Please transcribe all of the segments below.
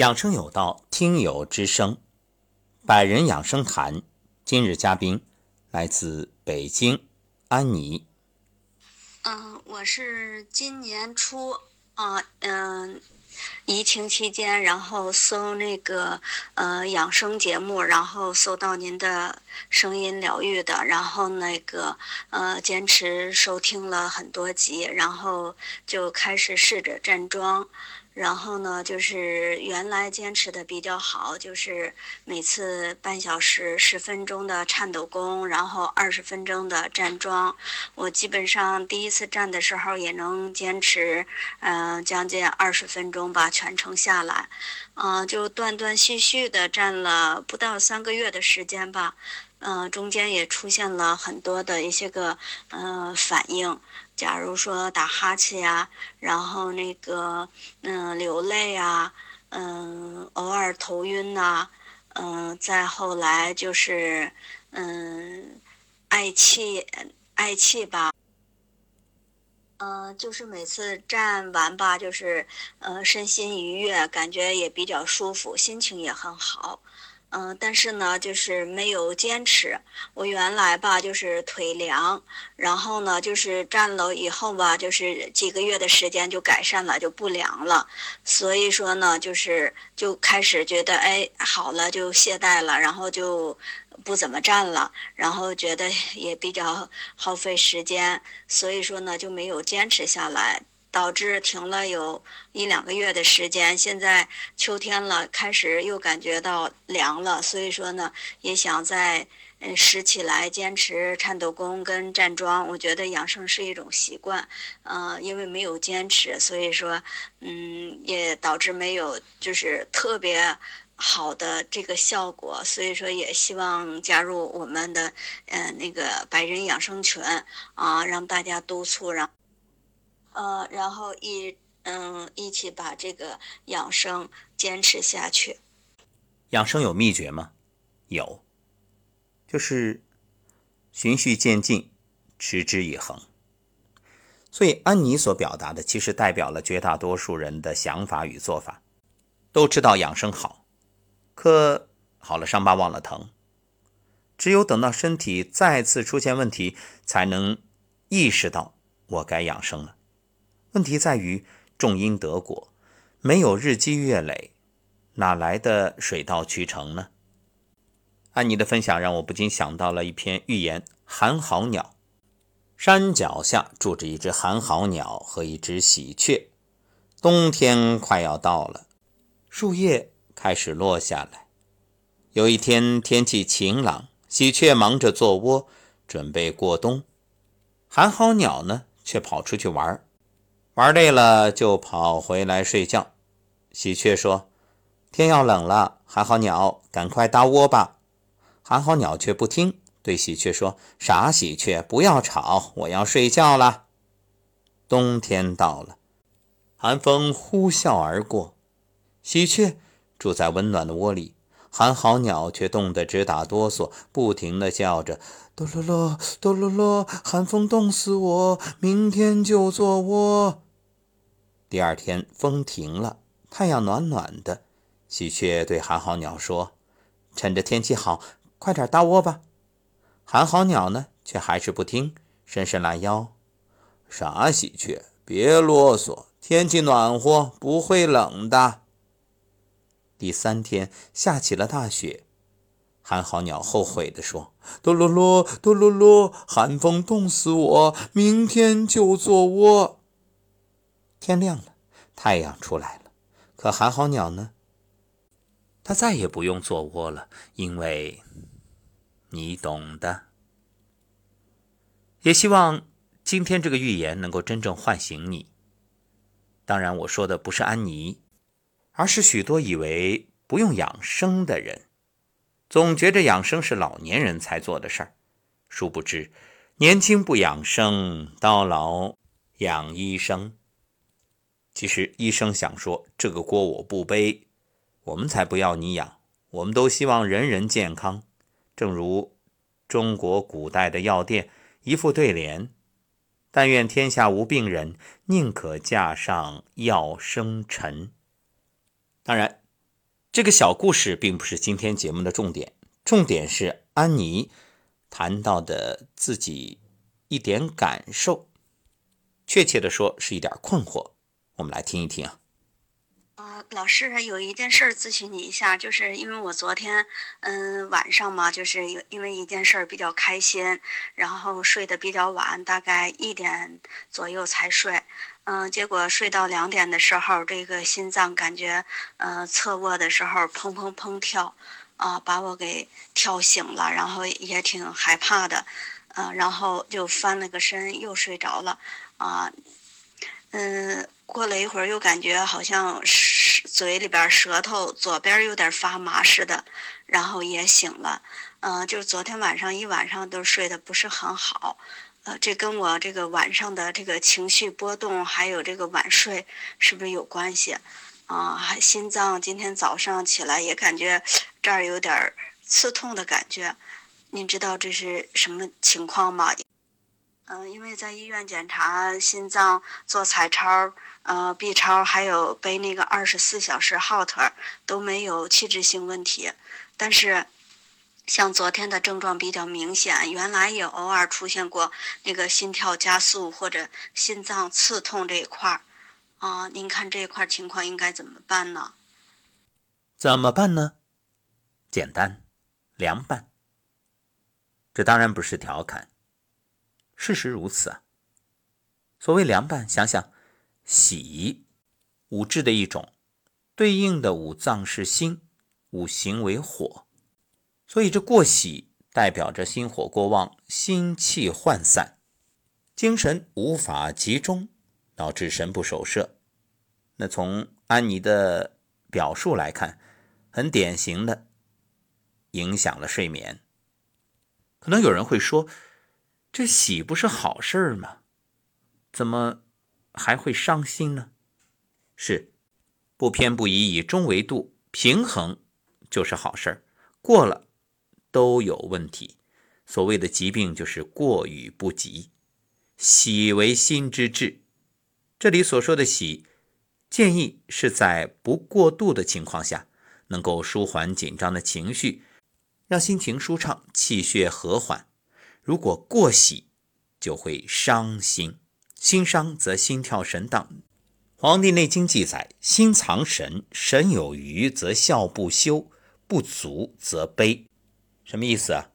养生有道，听友之声，百人养生谈。今日嘉宾来自北京，安妮。嗯，我是今年初啊，嗯，疫情期间，然后搜那个呃养生节目，然后搜到您的声音疗愈的，然后那个呃坚持收听了很多集，然后就开始试着站桩。然后呢，就是原来坚持的比较好，就是每次半小时、十分钟的颤抖功，然后二十分钟的站桩。我基本上第一次站的时候也能坚持，嗯，将近二十分钟吧，全程下来，嗯，就断断续续的站了不到三个月的时间吧，嗯，中间也出现了很多的一些个嗯反应。假如说打哈欠呀，然后那个嗯流泪啊，嗯偶尔头晕呐，嗯再后来就是嗯爱气爱气吧，嗯就是每次站完吧，就是呃身心愉悦，感觉也比较舒服，心情也很好。嗯，但是呢，就是没有坚持。我原来吧，就是腿凉，然后呢，就是站了以后吧，就是几个月的时间就改善了，就不凉了。所以说呢，就是就开始觉得，哎，好了，就懈怠了，然后就不怎么站了，然后觉得也比较耗费时间，所以说呢，就没有坚持下来。导致停了有一两个月的时间，现在秋天了，开始又感觉到凉了，所以说呢，也想再嗯拾起来坚持颤抖功跟站桩。我觉得养生是一种习惯，嗯，因为没有坚持，所以说嗯也导致没有就是特别好的这个效果，所以说也希望加入我们的嗯那个百人养生群啊，让大家督促让。呃，然后一嗯一起把这个养生坚持下去。养生有秘诀吗？有，就是循序渐进，持之以恒。所以安妮所表达的，其实代表了绝大多数人的想法与做法。都知道养生好，可好了伤疤忘了疼。只有等到身体再次出现问题，才能意识到我该养生了。问题在于种因得果，没有日积月累，哪来的水到渠成呢？安妮的分享让我不禁想到了一篇寓言《寒号鸟》。山脚下住着一只寒号鸟和一只喜鹊。冬天快要到了，树叶开始落下来。有一天天气晴朗，喜鹊忙着做窝，准备过冬。寒号鸟呢，却跑出去玩玩累了就跑回来睡觉。喜鹊说：“天要冷了，寒号鸟，赶快搭窝吧。”寒号鸟却不听，对喜鹊说：“傻喜鹊，不要吵，我要睡觉了。”冬天到了，寒风呼啸而过，喜鹊住在温暖的窝里，寒号鸟却冻得直打哆嗦，不停地叫着：“哆啰啰，哆啰啰，寒风冻死我，明天就做窝。”第二天，风停了，太阳暖暖的。喜鹊对寒号鸟说：“趁着天气好，快点搭窝吧。”寒号鸟呢，却还是不听，伸伸懒腰：“傻喜鹊，别啰嗦，天气暖和，不会冷的。”第三天，下起了大雪。寒号鸟后悔地说：“哆啰啰，哆啰啰，寒风冻死我，明天就做窝。”天亮了，太阳出来了。可寒号鸟呢？它再也不用做窝了，因为你懂的。也希望今天这个寓言能够真正唤醒你。当然，我说的不是安妮，而是许多以为不用养生的人，总觉着养生是老年人才做的事儿。殊不知，年轻不养生，到老养医生。其实医生想说：“这个锅我不背，我们才不要你养。我们都希望人人健康。正如中国古代的药店一副对联：‘但愿天下无病人，宁可架上药生尘。’当然，这个小故事并不是今天节目的重点，重点是安妮谈到的自己一点感受，确切的说是一点困惑。我们来听一听啊。呃，老师有一件事咨询你一下，就是因为我昨天嗯晚上嘛，就是因为一件事比较开心，然后睡得比较晚，大概一点左右才睡。嗯，结果睡到两点的时候，这个心脏感觉，呃，侧卧的时候砰砰砰跳，啊，把我给跳醒了，然后也挺害怕的，嗯，然后就翻了个身又睡着了，啊，嗯，过了一会儿又感觉好像是嘴里边舌头左边有点发麻似的，然后也醒了，嗯，就是昨天晚上一晚上都睡得不是很好。呃，这跟我这个晚上的这个情绪波动，还有这个晚睡，是不是有关系？啊，还心脏今天早上起来也感觉这儿有点刺痛的感觉，您知道这是什么情况吗？嗯，因为在医院检查心脏、做彩超、呃 B 超，还有背那个二十四小时 HOT 都没有器质性问题，但是。像昨天的症状比较明显，原来也偶尔出现过那个心跳加速或者心脏刺痛这一块儿，啊，您看这一块情况应该怎么办呢？怎么办呢？简单，凉拌。这当然不是调侃，事实如此啊。所谓凉拌，想想喜，五志的一种，对应的五脏是心，五行为火。所以这过喜代表着心火过旺，心气涣散，精神无法集中，导致神不守舍。那从安妮的表述来看，很典型的影响了睡眠。可能有人会说，这喜不是好事儿吗？怎么还会伤心呢？是不偏不倚，以中为度，平衡就是好事儿过了。都有问题。所谓的疾病就是过与不及。喜为心之志，这里所说的喜，建议是在不过度的情况下，能够舒缓紧张的情绪，让心情舒畅，气血和缓。如果过喜，就会伤心。心伤则心跳神荡。《黄帝内经》记载：心藏神，神有余则笑不休，不足则悲。什么意思啊？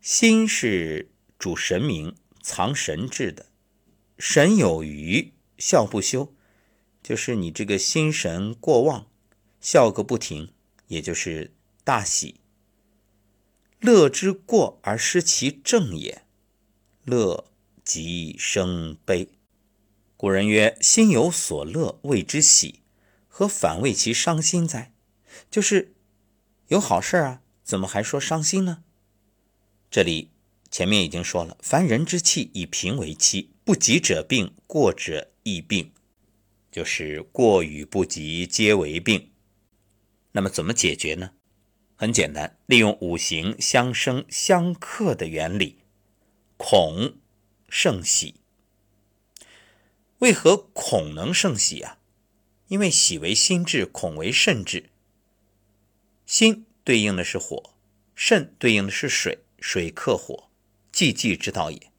心是主神明、藏神志的，神有余，笑不休，就是你这个心神过旺，笑个不停，也就是大喜。乐之过而失其正也，乐即生悲。古人曰：“心有所乐，谓之喜，何反为其伤心哉？”就是有好事啊。怎么还说伤心呢？这里前面已经说了，凡人之气以平为期，不及者病，过者亦病，就是过与不及皆为病。那么怎么解决呢？很简单，利用五行相生相克的原理，恐胜喜。为何恐能胜喜啊？因为喜为心志，恐为肾志。心。对应的是火，肾对应的是水，水克火，济济之道也。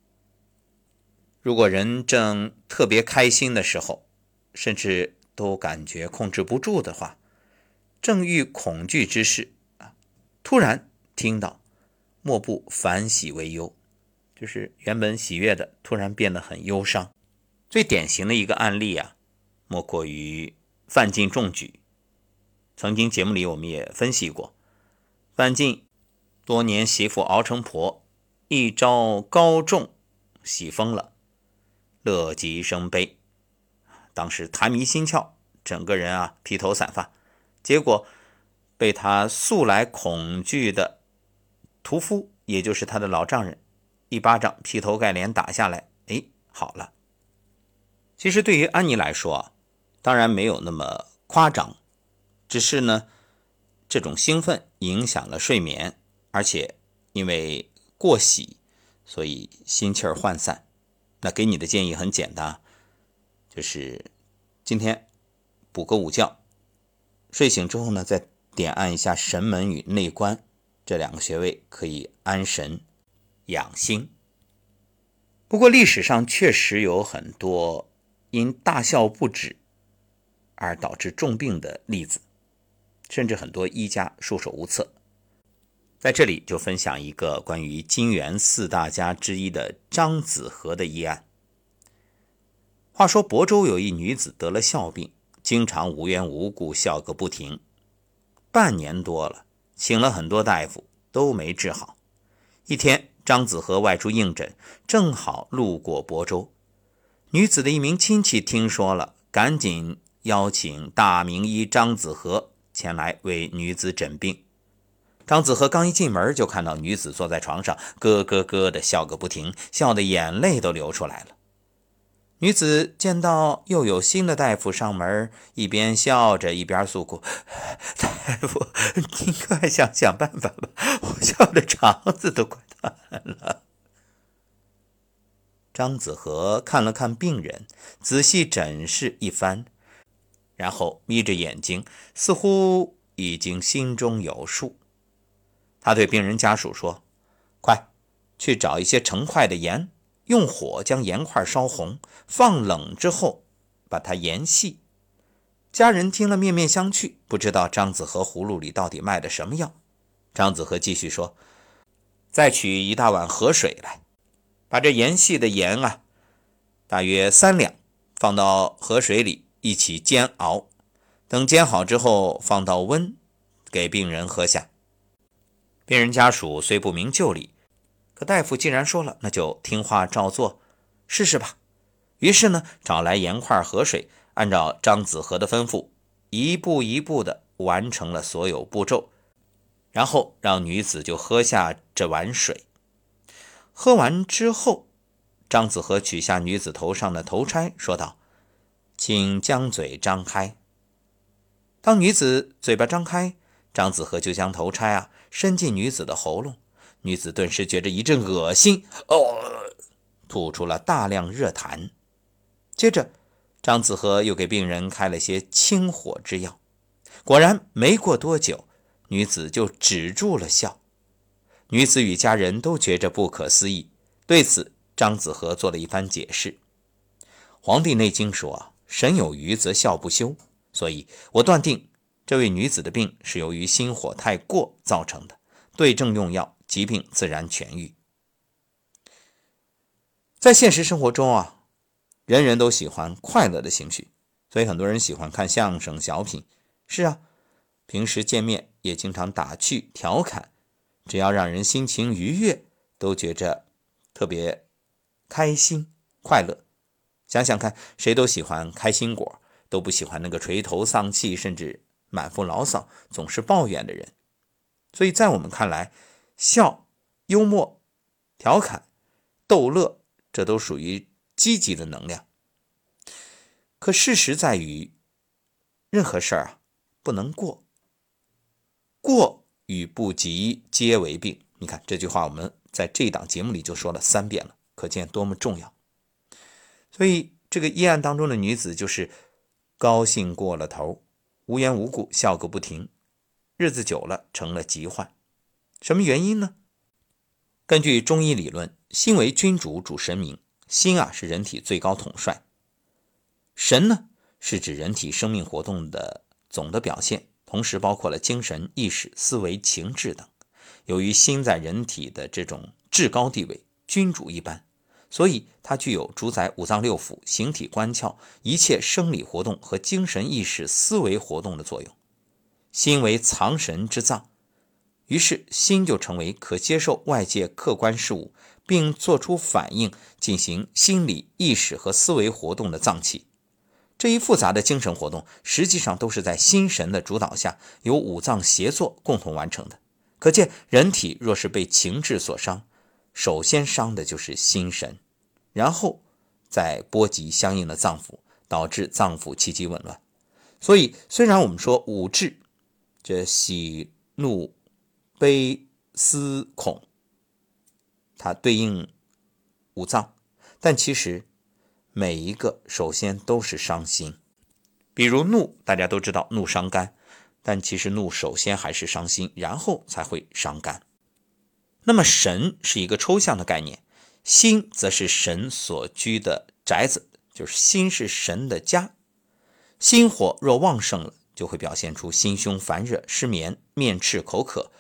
如果人正特别开心的时候，甚至都感觉控制不住的话，正遇恐惧之事，突然听到莫不反喜为忧，就是原本喜悦的，突然变得很忧伤。最典型的一个案例啊，莫过于范进中举。曾经节目里我们也分析过。范进多年媳妇熬成婆，一朝高中喜疯了，乐极生悲。当时痰迷心窍，整个人啊披头散发。结果被他素来恐惧的屠夫，也就是他的老丈人，一巴掌劈头盖脸打下来，哎，好了。其实对于安妮来说，当然没有那么夸张，只是呢。这种兴奋影响了睡眠，而且因为过喜，所以心气儿涣散。那给你的建议很简单，就是今天补个午觉，睡醒之后呢，再点按一下神门与内关这两个穴位，可以安神养心。不过历史上确实有很多因大笑不止而导致重病的例子，甚至很多医家束手无策。在这里就分享一个关于金元四大家之一的张子和的医案。话说亳州有一女子得了笑病，经常无缘无故笑个不停，半年多了，请了很多大夫都没治好。一天，张子和外出应诊，正好路过亳州，女子的一名亲戚听说了，赶紧邀请大名医张子和前来为女子诊病。张子和刚一进门，就看到女子坐在床上，咯咯咯的笑个不停，笑得眼泪都流出来了。女子见到又有新的大夫上门，一边笑着一边诉苦：“ 大夫，您快想想办法吧，我笑的肠子都快断了。”张子和看了看病人，仔细诊视一番，然后眯着眼睛，似乎已经心中有数。他对病人家属说：“快去找一些成块的盐，用火将盐块烧红，放冷之后把它研细。”家人听了面面相觑，不知道张子和葫芦里到底卖的什么药。张子和继续说：“再取一大碗河水来，把这研细的盐啊，大约三两，放到河水里一起煎熬。等煎好之后，放到温，给病人喝下。”病人家属虽不明就里，可大夫既然说了，那就听话照做，试试吧。于是呢，找来盐块、和水，按照张子和的吩咐，一步一步的完成了所有步骤，然后让女子就喝下这碗水。喝完之后，张子和取下女子头上的头钗，说道：“请将嘴张开。”当女子嘴巴张开，张子和就将头钗啊。伸进女子的喉咙，女子顿时觉着一阵恶心，哦，吐出了大量热痰。接着，张子和又给病人开了些清火之药。果然，没过多久，女子就止住了笑。女子与家人都觉着不可思议。对此，张子和做了一番解释：“《黄帝内经》说，神有余则笑不休，所以我断定。”这位女子的病是由于心火太过造成的，对症用药，疾病自然痊愈。在现实生活中啊，人人都喜欢快乐的情绪，所以很多人喜欢看相声、小品。是啊，平时见面也经常打趣调侃，只要让人心情愉悦，都觉着特别开心快乐。想想看，谁都喜欢开心果，都不喜欢那个垂头丧气，甚至。满腹牢骚、总是抱怨的人，所以在我们看来，笑、幽默、调侃、逗乐，这都属于积极的能量。可事实在于，任何事儿啊，不能过。过与不及皆为病。你看这句话，我们在这档节目里就说了三遍了，可见多么重要。所以这个医案当中的女子就是高兴过了头。无缘无故笑个不停，日子久了成了疾患。什么原因呢？根据中医理论，心为君主，主神明。心啊是人体最高统帅，神呢是指人体生命活动的总的表现，同时包括了精神、意识、思维、情志等。由于心在人体的这种至高地位，君主一般。所以，它具有主宰五脏六腑、形体官窍、一切生理活动和精神意识思维活动的作用。心为藏神之脏，于是心就成为可接受外界客观事物，并做出反应、进行心理意识和思维活动的脏器。这一复杂的精神活动，实际上都是在心神的主导下，由五脏协作共同完成的。可见，人体若是被情志所伤，首先伤的就是心神，然后再波及相应的脏腑，导致脏腑气机紊乱。所以，虽然我们说五志，这喜怒悲思恐，它对应五脏，但其实每一个首先都是伤心。比如怒，大家都知道怒伤肝，但其实怒首先还是伤心，然后才会伤肝。那么神是一个抽象的概念，心则是神所居的宅子，就是心是神的家。心火若旺盛了，就会表现出心胸烦热、失眠、面赤口渴、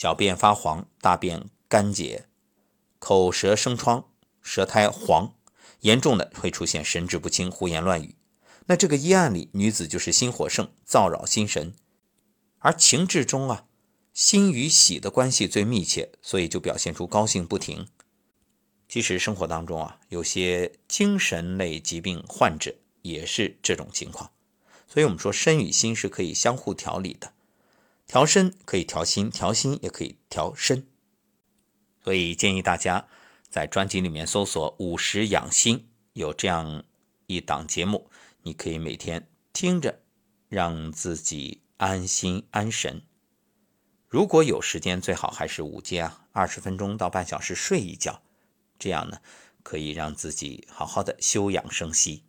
小便发黄、大便干结、口舌生疮、舌苔黄，严重的会出现神志不清、胡言乱语。那这个医案里，女子就是心火盛，燥扰心神，而情志中啊。心与喜的关系最密切，所以就表现出高兴不停。其实生活当中啊，有些精神类疾病患者也是这种情况。所以我们说，身与心是可以相互调理的，调身可以调心，调心也可以调身。所以建议大家在专辑里面搜索“午时养心”，有这样一档节目，你可以每天听着，让自己安心安神。如果有时间，最好还是午间啊，二十分钟到半小时睡一觉，这样呢，可以让自己好好的休养生息。